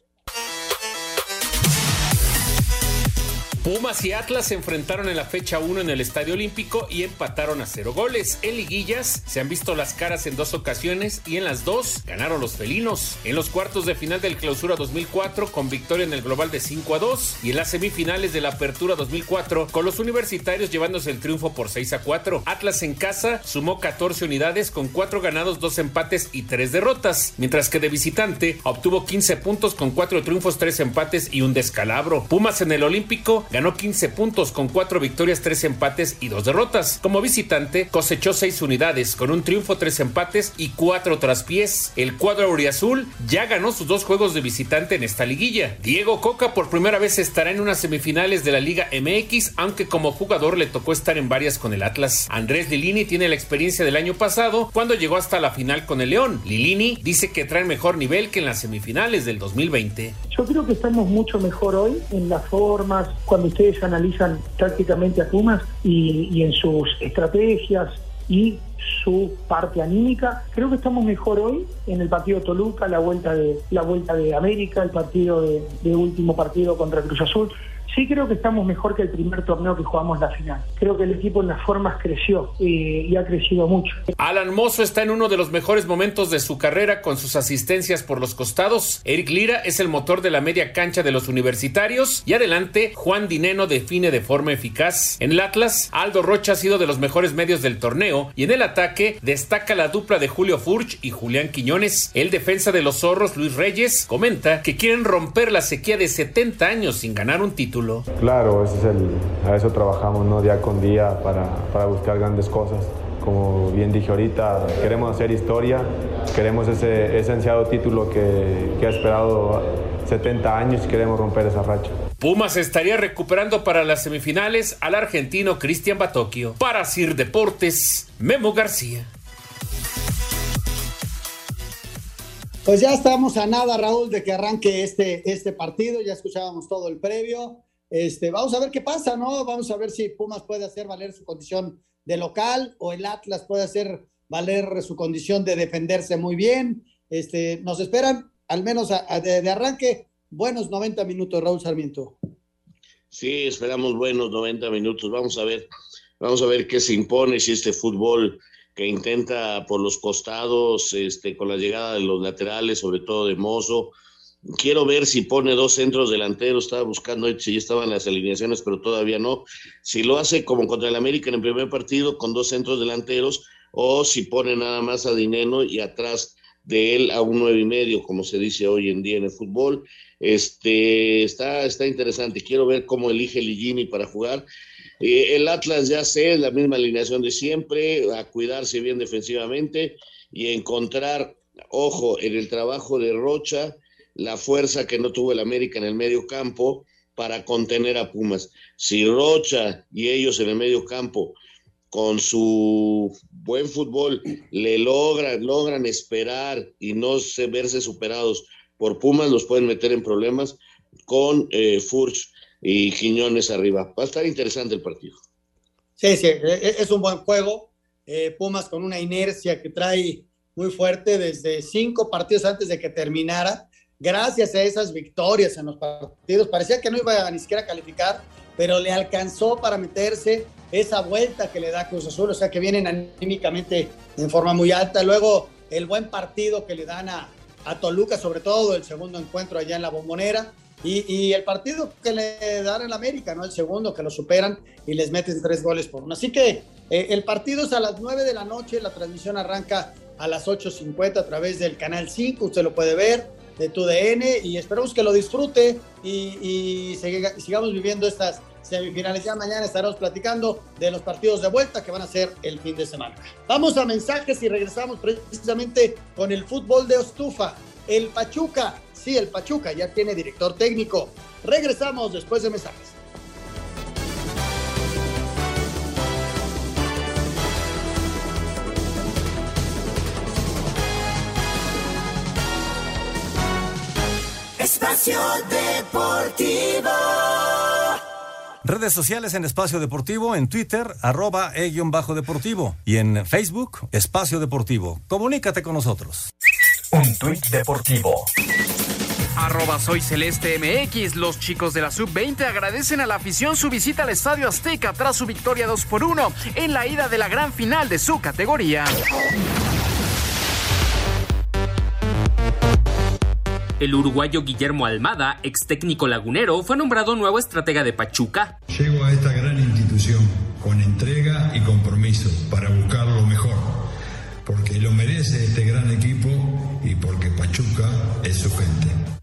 Pumas y Atlas se enfrentaron en la fecha 1 en el Estadio Olímpico y empataron a cero goles. En liguillas se han visto las caras en dos ocasiones y en las dos ganaron los felinos. En los cuartos de final del Clausura 2004 con victoria en el global de 5 a 2 y en las semifinales de la Apertura 2004 con los universitarios llevándose el triunfo por 6 a 4. Atlas en casa sumó 14 unidades con 4 ganados, 2 empates y 3 derrotas, mientras que de visitante obtuvo 15 puntos con 4 triunfos, 3 empates y un descalabro. Pumas en el Olímpico ganó 15 puntos con 4 victorias, 3 empates y 2 derrotas. Como visitante cosechó 6 unidades con un triunfo, 3 empates y 4 traspiés. El cuadro auriazul ya ganó sus dos juegos de visitante en esta liguilla. Diego Coca por primera vez estará en unas semifinales de la Liga MX, aunque como jugador le tocó estar en varias con el Atlas. Andrés Lilini tiene la experiencia del año pasado cuando llegó hasta la final con el León. Lilini dice que trae mejor nivel que en las semifinales del 2020. Yo creo que estamos mucho mejor hoy en las formas, cuando ustedes analizan tácticamente a Pumas y, en sus estrategias y su parte anímica. Creo que estamos mejor hoy en el partido Toluca, la vuelta de la vuelta de América, el partido de, último partido contra Cruz Azul. Sí creo que estamos mejor que el primer torneo que jugamos la final. Creo que el equipo en las formas creció y, y ha crecido mucho. Alan Mozo está en uno de los mejores momentos de su carrera con sus asistencias por los costados. Eric Lira es el motor de la media cancha de los universitarios y adelante Juan Dineno define de forma eficaz. En el Atlas, Aldo Rocha ha sido de los mejores medios del torneo y en el ataque destaca la dupla de Julio Furch y Julián Quiñones. El defensa de los zorros, Luis Reyes, comenta que quieren romper la sequía de 70 años sin ganar un título. Claro, ese es el, a eso trabajamos ¿no? día con día para, para buscar grandes cosas. Como bien dije ahorita, queremos hacer historia, queremos ese, ese ansiado título que, que ha esperado 70 años y queremos romper esa racha. Pumas estaría recuperando para las semifinales al argentino Cristian Batocchio. Para Sir Deportes, Memo García. Pues ya estamos a nada, Raúl, de que arranque este, este partido. Ya escuchábamos todo el previo. Este, vamos a ver qué pasa, ¿no? Vamos a ver si Pumas puede hacer valer su condición de local o el Atlas puede hacer valer su condición de defenderse muy bien. Este, nos esperan, al menos a, de, de, arranque, buenos 90 minutos, Raúl Sarmiento. Sí, esperamos buenos 90 minutos. Vamos a ver, vamos a ver qué se impone si este fútbol que intenta por los costados, este, con la llegada de los laterales, sobre todo de Mozo. Quiero ver si pone dos centros delanteros, estaba buscando si ya estaban las alineaciones, pero todavía no. Si lo hace como contra el América en el primer partido, con dos centros delanteros, o si pone nada más a Dineno y atrás de él a un nueve y medio, como se dice hoy en día en el fútbol. Este, está, está interesante. Quiero ver cómo elige Ligini para jugar. Eh, el Atlas ya sé, la misma alineación de siempre, a cuidarse bien defensivamente y encontrar, ojo, en el trabajo de Rocha, la fuerza que no tuvo el América en el medio campo para contener a Pumas. Si Rocha y ellos en el medio campo, con su buen fútbol, le logran, logran esperar y no se, verse superados por Pumas, los pueden meter en problemas con eh, Furch y Quiñones arriba. Va a estar interesante el partido. Sí, sí, es un buen juego. Eh, Pumas con una inercia que trae muy fuerte desde cinco partidos antes de que terminara. Gracias a esas victorias en los partidos, parecía que no iba a ni siquiera a calificar, pero le alcanzó para meterse esa vuelta que le da Cruz Azul, o sea que vienen anímicamente en forma muy alta. Luego el buen partido que le dan a, a Toluca, sobre todo el segundo encuentro allá en la bombonera. Y, el partido que le dan en América, ¿no? El segundo, que lo superan y les meten tres goles por uno. Así que eh, el partido es a las 9 de la noche, la transmisión arranca a las 8.50 a través del canal 5, usted lo puede ver, de tu DN, y esperamos que lo disfrute y, y siga, sigamos viviendo estas semifinales. Ya mañana estaremos platicando de los partidos de vuelta que van a ser el fin de semana. Vamos a mensajes y regresamos precisamente con el fútbol de Ostufa. El Pachuca sí, el Pachuca ya tiene director técnico. Regresamos después de mensajes. Espacio Deportivo. Redes sociales en Espacio Deportivo, en Twitter, arroba e-deportivo y en Facebook, Espacio Deportivo. Comunícate con nosotros. Un tuit deportivo. Arroba soy Celeste MX. Los chicos de la Sub-20 agradecen a la afición su visita al Estadio Azteca tras su victoria 2 por 1 en la ida de la gran final de su categoría. El uruguayo Guillermo Almada, ex técnico lagunero, fue nombrado nuevo estratega de Pachuca. A esta gran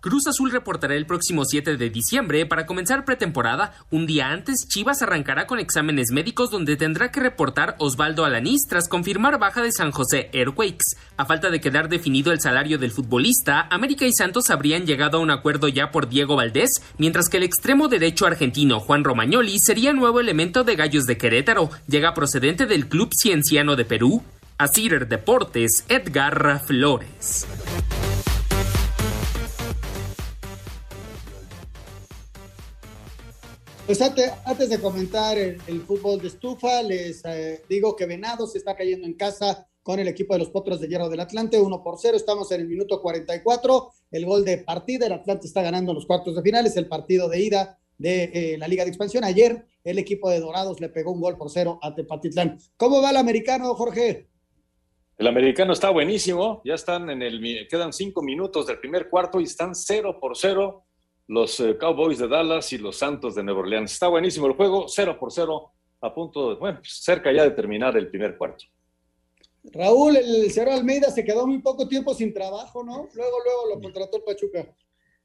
Cruz Azul reportará el próximo 7 de diciembre para comenzar pretemporada. Un día antes, Chivas arrancará con exámenes médicos donde tendrá que reportar Osvaldo Alanís tras confirmar baja de San José Airquakes. A falta de quedar definido el salario del futbolista, América y Santos habrían llegado a un acuerdo ya por Diego Valdés, mientras que el extremo derecho argentino Juan Romagnoli sería nuevo elemento de Gallos de Querétaro. Llega procedente del Club Cienciano de Perú. Asir Deportes, Edgar Flores. Pues antes, de comentar el, fútbol de estufa, les eh, digo que Venados se está cayendo en casa con el equipo de los Potros de Hierro del Atlante, 1 por 0, estamos en el minuto 44, el gol de partida, el Atlante está ganando los cuartos de finales, el partido de ida de eh, la Liga de Expansión. Ayer el equipo de Dorados le pegó un gol por cero a Tepatitlán. ¿Cómo va el americano, Jorge? El americano está buenísimo, ya están en el, quedan cinco minutos del primer cuarto y están cero por cero los eh, Cowboys de Dallas y los Santos de Nueva Orleans. Está buenísimo el juego, cero por cero, a punto, de, bueno, cerca ya de terminar el primer cuarto. Raúl, el Cerro Almeida se quedó muy poco tiempo sin trabajo, ¿no? Luego, luego lo contrató el Pachuca.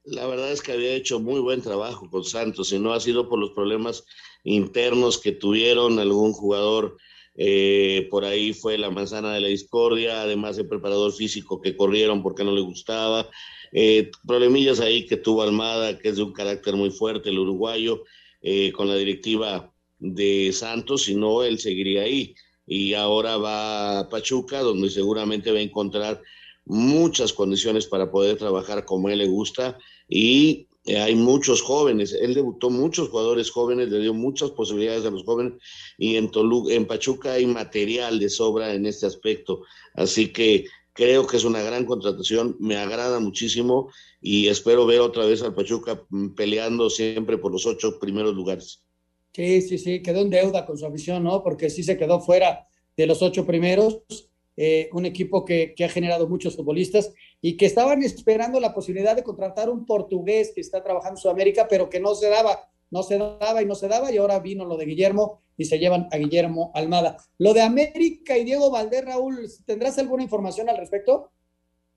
La verdad es que había hecho muy buen trabajo con Santos y no ha sido por los problemas internos que tuvieron algún jugador. Eh, por ahí fue la manzana de la discordia, además el preparador físico que corrieron porque no le gustaba. Eh, problemillas ahí que tuvo Almada, que es de un carácter muy fuerte, el uruguayo, eh, con la directiva de Santos, y no, él seguiría ahí. Y ahora va a Pachuca, donde seguramente va a encontrar muchas condiciones para poder trabajar como él le gusta y eh, hay muchos jóvenes, él debutó muchos jugadores jóvenes, le dio muchas posibilidades a los jóvenes y en, en Pachuca hay material de sobra en este aspecto, así que creo que es una gran contratación, me agrada muchísimo y espero ver otra vez al Pachuca mm, peleando siempre por los ocho primeros lugares. Sí, sí, sí, quedó en deuda con su afición, ¿no? Porque sí se quedó fuera de los ocho primeros, eh, un equipo que, que, ha generado muchos futbolistas y que estaban esperando la posibilidad de contratar un portugués que está trabajando en Sudamérica, pero que no se daba, no se daba y no se daba, y ahora vino lo de Guillermo y se llevan a Guillermo Almada. Lo de América y Diego Valdés, Raúl, ¿tendrás alguna información al respecto?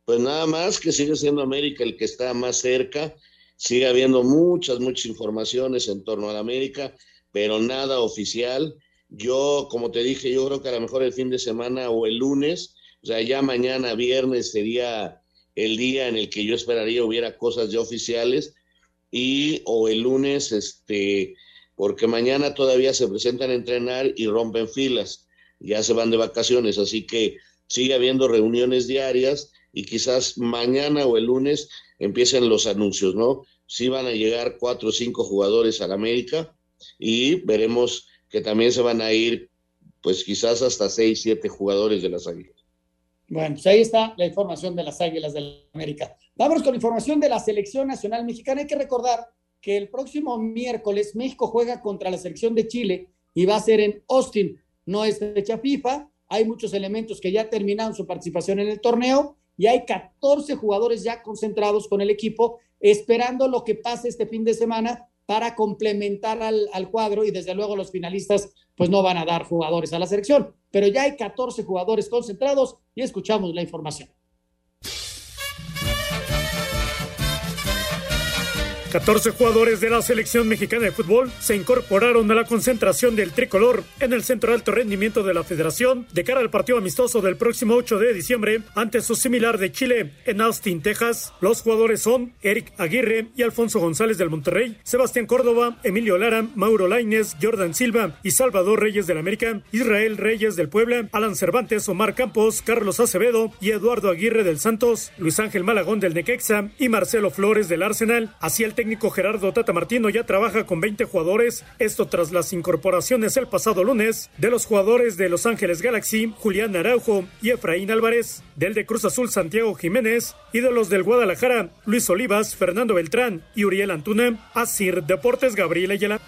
Pues nada más que sigue siendo América el que está más cerca, sigue habiendo muchas, muchas informaciones en torno a América pero nada oficial. Yo, como te dije, yo creo que a lo mejor el fin de semana o el lunes, o sea, ya mañana viernes sería el día en el que yo esperaría hubiera cosas ya oficiales y o el lunes, este, porque mañana todavía se presentan a entrenar y rompen filas, ya se van de vacaciones, así que sigue habiendo reuniones diarias y quizás mañana o el lunes empiecen los anuncios, ¿no? Sí van a llegar cuatro o cinco jugadores a la América, y veremos que también se van a ir, pues quizás hasta seis, siete jugadores de las Águilas. Bueno, pues ahí está la información de las Águilas del América. Vamos con información de la Selección Nacional Mexicana. Hay que recordar que el próximo miércoles México juega contra la selección de Chile y va a ser en Austin. No es fecha FIFA, hay muchos elementos que ya terminaron su participación en el torneo y hay 14 jugadores ya concentrados con el equipo esperando lo que pase este fin de semana para complementar al, al, cuadro y desde luego los finalistas pues no van a dar jugadores a la selección, pero ya hay 14 jugadores concentrados y escuchamos la información. 14 jugadores de la selección mexicana de fútbol se incorporaron a la concentración del tricolor en el centro de alto rendimiento de la federación de cara al partido amistoso del próximo 8 de diciembre ante su similar de Chile en Austin, Texas. Los jugadores son Eric Aguirre y Alfonso González del Monterrey, Sebastián Córdoba, Emilio Lara, Mauro Laines, Jordan Silva y Salvador Reyes del América, Israel Reyes del Puebla, Alan Cervantes, Omar Campos, Carlos Acevedo y Eduardo Aguirre del Santos, Luis Ángel Malagón del Nequexa y Marcelo Flores del Arsenal. Así el técnico Gerardo Tata Martino ya trabaja con 20 jugadores, esto tras las incorporaciones el pasado lunes de los jugadores de Los Ángeles Galaxy, Julián Araujo y Efraín Álvarez, del de Cruz Azul Santiago Jiménez y de los del Guadalajara, Luis Olivas, Fernando Beltrán y Uriel Antuna, Asir Deportes Gabriel Ayala.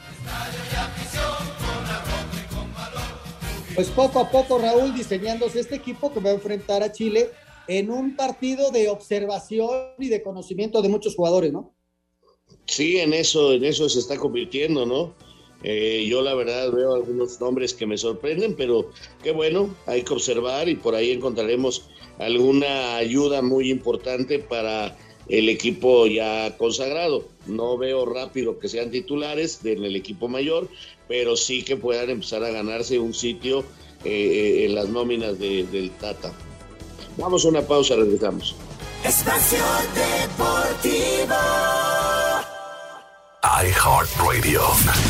Pues poco a poco, Raúl, diseñándose este equipo que va a enfrentar a Chile en un partido de observación y de conocimiento de muchos jugadores, ¿no? Sí, en eso, en eso se está convirtiendo, ¿no? Eh, yo la verdad veo algunos nombres que me sorprenden, pero qué bueno, hay que observar y por ahí encontraremos alguna ayuda muy importante para el equipo ya consagrado. No veo rápido que sean titulares en el equipo mayor, pero sí que puedan empezar a ganarse un sitio eh, en las nóminas del Tata. Vamos a una pausa, regresamos. Espacio Deportivo iHeartRadio.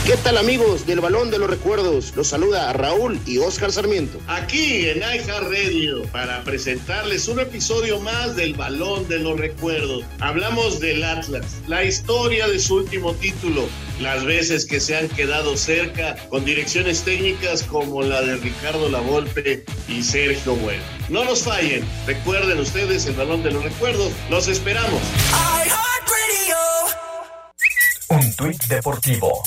¿Qué tal amigos del Balón de los Recuerdos? Los saluda Raúl y Oscar Sarmiento. Aquí en iHeartRadio para presentarles un episodio más del Balón de los Recuerdos. Hablamos del Atlas, la historia de su último título, las veces que se han quedado cerca con direcciones técnicas como la de Ricardo Lavolpe y Sergio Bueno. No nos fallen, recuerden ustedes el Balón de los Recuerdos, los esperamos. Un tuit deportivo.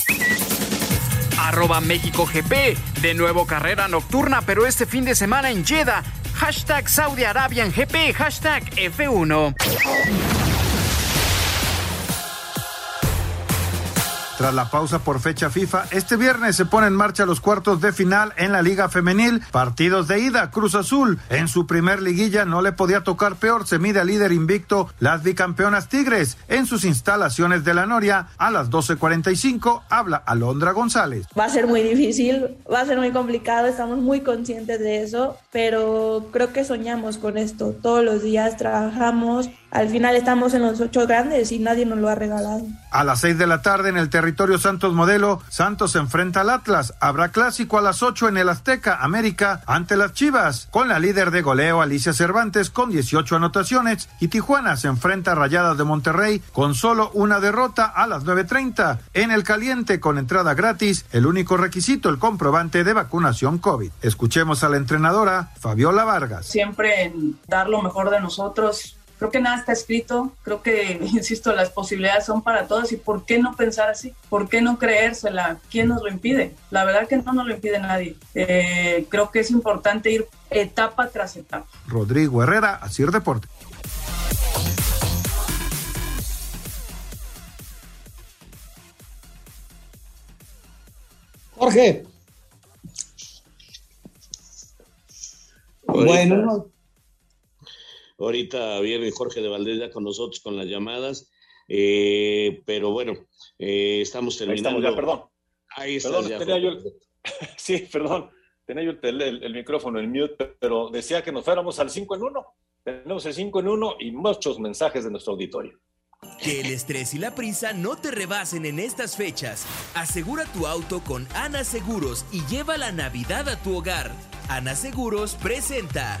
Arroba México GP. De nuevo carrera nocturna, pero este fin de semana en Jeddah. Hashtag Saudi Arabian GP. Hashtag F1. Tras la pausa por fecha FIFA, este viernes se pone en marcha los cuartos de final en la Liga Femenil. Partidos de ida, Cruz Azul. En su primer liguilla no le podía tocar peor. Se mide al líder invicto, las bicampeonas Tigres. En sus instalaciones de la Noria, a las 12.45, habla Alondra González. Va a ser muy difícil, va a ser muy complicado, estamos muy conscientes de eso, pero creo que soñamos con esto. Todos los días trabajamos, al final estamos en los ocho grandes y nadie nos lo ha regalado. A las 6 de la tarde en el territorio Santos Modelo, Santos enfrenta al Atlas. Habrá clásico a las 8 en el Azteca, América, ante las Chivas, con la líder de goleo Alicia Cervantes con 18 anotaciones y Tijuana se enfrenta a Rayadas de Monterrey con solo una derrota a las 9.30. En el caliente con entrada gratis, el único requisito el comprobante de vacunación COVID. Escuchemos a la entrenadora Fabiola Vargas. Siempre dar lo mejor de nosotros, Creo que nada está escrito, creo que, insisto, las posibilidades son para todos y ¿por qué no pensar así? ¿Por qué no creérsela? ¿Quién nos lo impide? La verdad que no nos lo impide nadie. Eh, creo que es importante ir etapa tras etapa. Rodrigo Herrera, Asir Deporte. Jorge. Bueno, Ahorita viene Jorge de Valdés ya con nosotros con las llamadas, eh, pero bueno, eh, estamos terminando. Ahí estamos ya, perdón. Ahí está. ya, tenía yo el... Sí, perdón, tenía yo el, el, el, micrófono, el mute, pero decía que nos fuéramos al 5 en 1. Tenemos el 5 en 1 y muchos mensajes de nuestro auditorio. Que el estrés y la prisa no te rebasen en estas fechas. Asegura tu auto con Ana Seguros y lleva la Navidad a tu hogar. Ana Seguros presenta.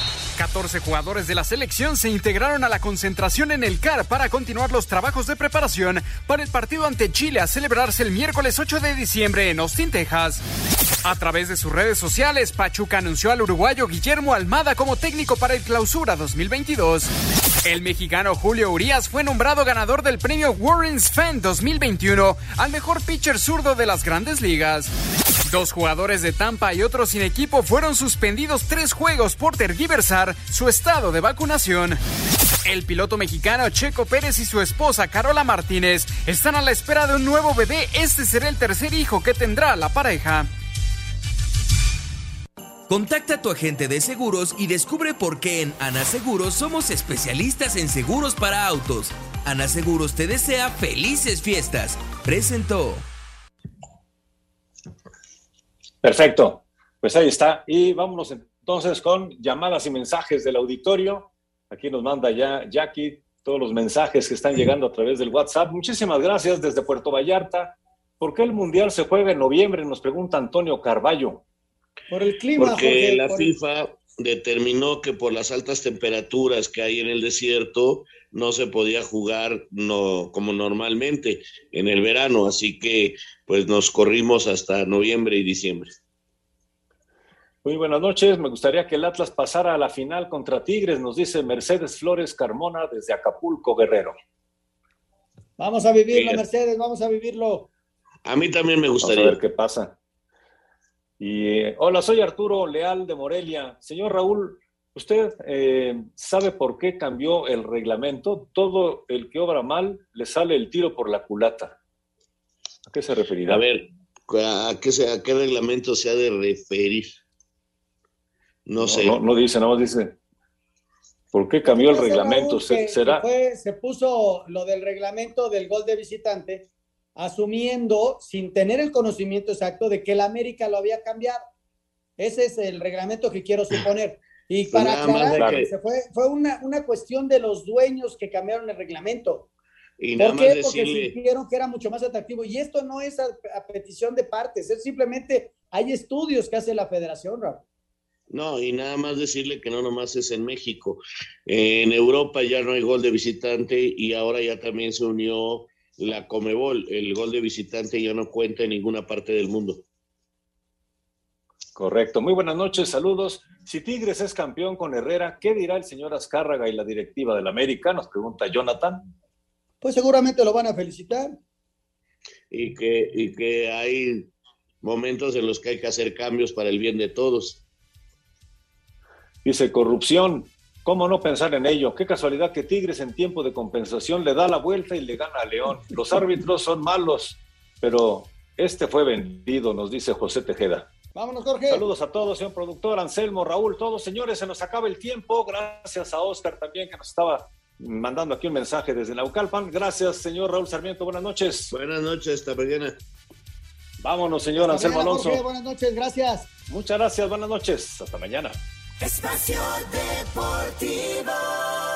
14 jugadores de la selección se integraron a la concentración en el CAR para continuar los trabajos de preparación para el partido ante Chile a celebrarse el miércoles 8 de diciembre en Austin, Texas. A través de sus redes sociales, Pachuca anunció al uruguayo Guillermo Almada como técnico para el Clausura 2022. El mexicano Julio Urias fue nombrado ganador del premio Warren's Fan 2021 al mejor pitcher zurdo de las grandes ligas. Dos jugadores de Tampa y otros sin equipo fueron suspendidos tres juegos por tergiversar su estado de vacunación. El piloto mexicano Checo Pérez y su esposa Carola Martínez están a la espera de un nuevo bebé. Este será el tercer hijo que tendrá la pareja. Contacta a tu agente de seguros y descubre por qué en Ana Seguros somos especialistas en seguros para autos. Ana Seguros te desea felices fiestas. Presentó. Perfecto, pues ahí está. Y vámonos entonces con llamadas y mensajes del auditorio. Aquí nos manda ya Jackie todos los mensajes que están llegando a través del WhatsApp. Muchísimas gracias desde Puerto Vallarta. ¿Por qué el Mundial se juega en noviembre? Nos pregunta Antonio Carballo. Por el clima. Porque Jorge, la por FIFA determinó que por las altas temperaturas que hay en el desierto no se podía jugar no, como normalmente en el verano, así que pues nos corrimos hasta noviembre y diciembre. Muy buenas noches. Me gustaría que el Atlas pasara a la final contra Tigres, nos dice Mercedes Flores Carmona desde Acapulco, Guerrero. Vamos a vivirlo, Sí. Mercedes, vamos a vivirlo. A mí también me Vamos a gustaría. ver qué pasa. Y eh, hola, soy Arturo Leal de Morelia. Señor Raúl, ¿usted eh, sabe por qué cambió el reglamento? Todo el que obra mal le sale el tiro por la culata. ¿A qué se referirá? A ver, ¿a qué, se- a qué reglamento se ha de referir? No, sé. No, no dice, nada más dice. ¿Por qué cambió el reglamento? Se- que- ¿Será? que fue- se puso lo del reglamento del gol de visitante, asumiendo, sin tener el conocimiento exacto, de que el América lo había cambiado. Ese es el reglamento que quiero suponer. Y Pues para aclarar, que- se fue, fue una, una cuestión de los dueños que cambiaron el reglamento. Y ¿Por nada qué? más Porque decirle, sintieron que era mucho más atractivo. Y esto no es a, a petición de partes, es simplemente hay estudios que hace la federación, Raúl. No, y nada más decirle que no nomás es en México. En Europa ya no hay gol de visitante y ahora ya también se unió la Comebol. El gol de visitante ya no cuenta en ninguna parte del mundo. Correcto. Muy buenas noches, saludos. Si Tigres es campeón con Herrera, ¿qué dirá el señor Azcárraga y la directiva del América? Nos pregunta Jonathan. Pues seguramente lo van a felicitar. Y que, y que hay momentos en los que hay que hacer cambios para el bien de todos. Dice corrupción. ¿Cómo no pensar en ello? Qué casualidad que Tigres en tiempo de compensación le da la vuelta y le gana a León. Los árbitros son malos, pero este fue vendido, nos dice José Tejeda. Vámonos, Jorge. Saludos a todos, señor productor, Anselmo, Raúl, todos, señores, se nos acaba el tiempo. Gracias a Oscar también que nos estaba mandando aquí un mensaje desde Naucalpan. Gracias, señor Raúl Sarmiento, buenas noches. Buenas noches, hasta mañana. Vámonos, señor Hasta Anselmo mañana, Alonso. Jorge, buenas noches, gracias. Muchas gracias, buenas noches, hasta mañana. Espacio Deportivo.